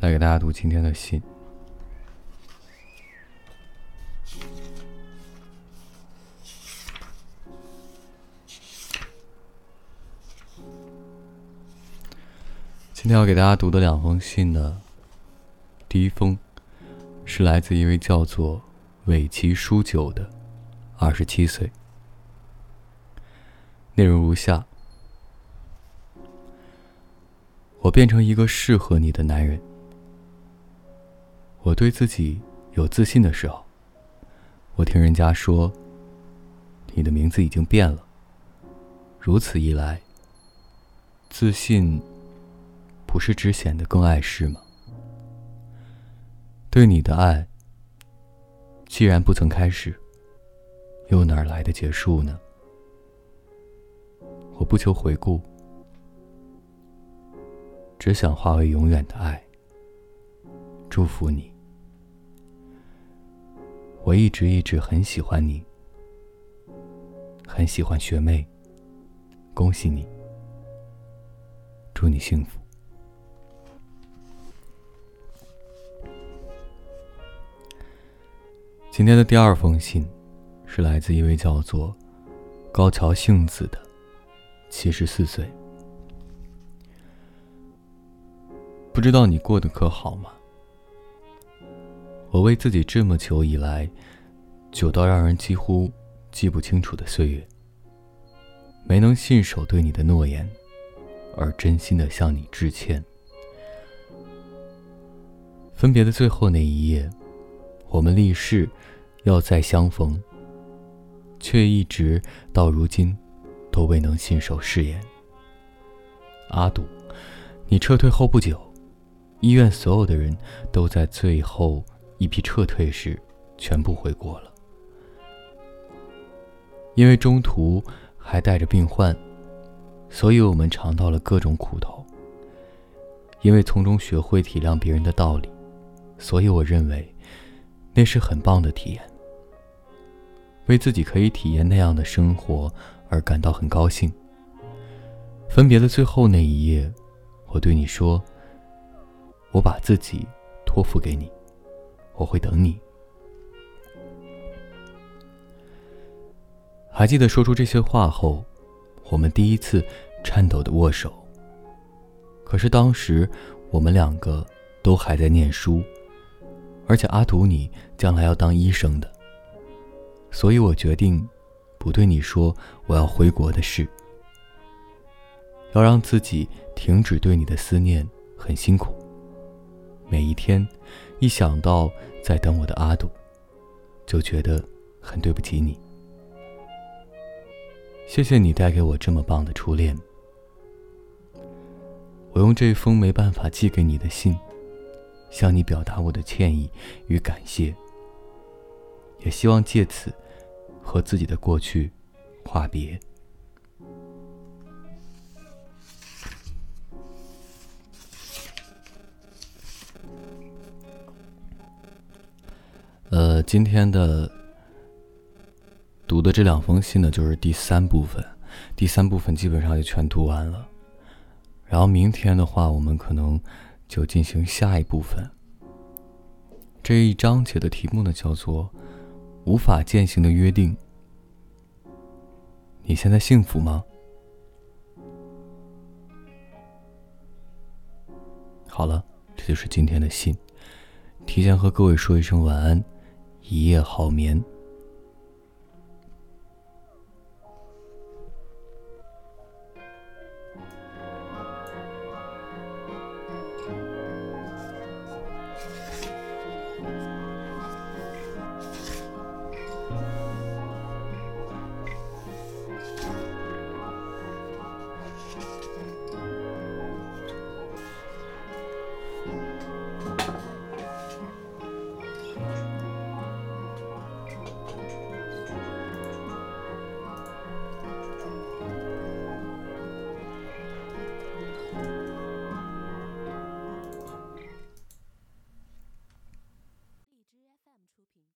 来给大家读今天的信。今天要给大家读的两封信呢，第一封是来自一位叫做尾崎书久的二十七岁，内容如下：我变成一个适合你的男人。我对自己有自信的时候，我听人家说，你的名字已经变了。如此一来，自信不是只显得更碍事吗？对你的爱，既然不曾开始，又哪来的结束呢？我不求回顾，只想化为永远的爱。祝福你，我一直一直很喜欢你，很喜欢学妹。恭喜你，祝你幸福。今天的第二封信，是来自一位叫做高桥幸子的七十四岁。不知道你过得可好吗？我为自己这么久以来，久到让人几乎记不清楚的岁月，没能信守对你的诺言，而真心的向你致歉。分别的最后那一夜，我们立誓要再相逢，却一直到如今都未能信守誓言。阿堵，你撤退后不久，医院所有的人都在最后。一批撤退时，全部回国了。因为中途还带着病患，所以我们尝到了各种苦头。因为从中学会体谅别人的道理，所以我认为那是很棒的体验。为自己可以体验那样的生活而感到很高兴。分别的最后那一夜，我对你说：“我把自己托付给你。”我会等你。还记得说出这些话后，我们第一次颤抖的握手。可是当时我们两个都还在念书，而且阿图你将来要当医生的，所以我决定不对你说我要回国的事，要让自己停止对你的思念，很辛苦。每一天，一想到在等我的阿杜，就觉得很对不起你。谢谢你带给我这么棒的初恋。我用这封没办法寄给你的信，向你表达我的歉意与感谢，也希望借此和自己的过去话别。今天的读的这两封信呢，就是第三部分，第三部分基本上就全读完了。然后明天的话，我们可能就进行下一部分。这一章节的题目呢，叫做“无法践行的约定”。你现在幸福吗？好了，这就是今天的信。提前和各位说一声晚安。一夜好眠。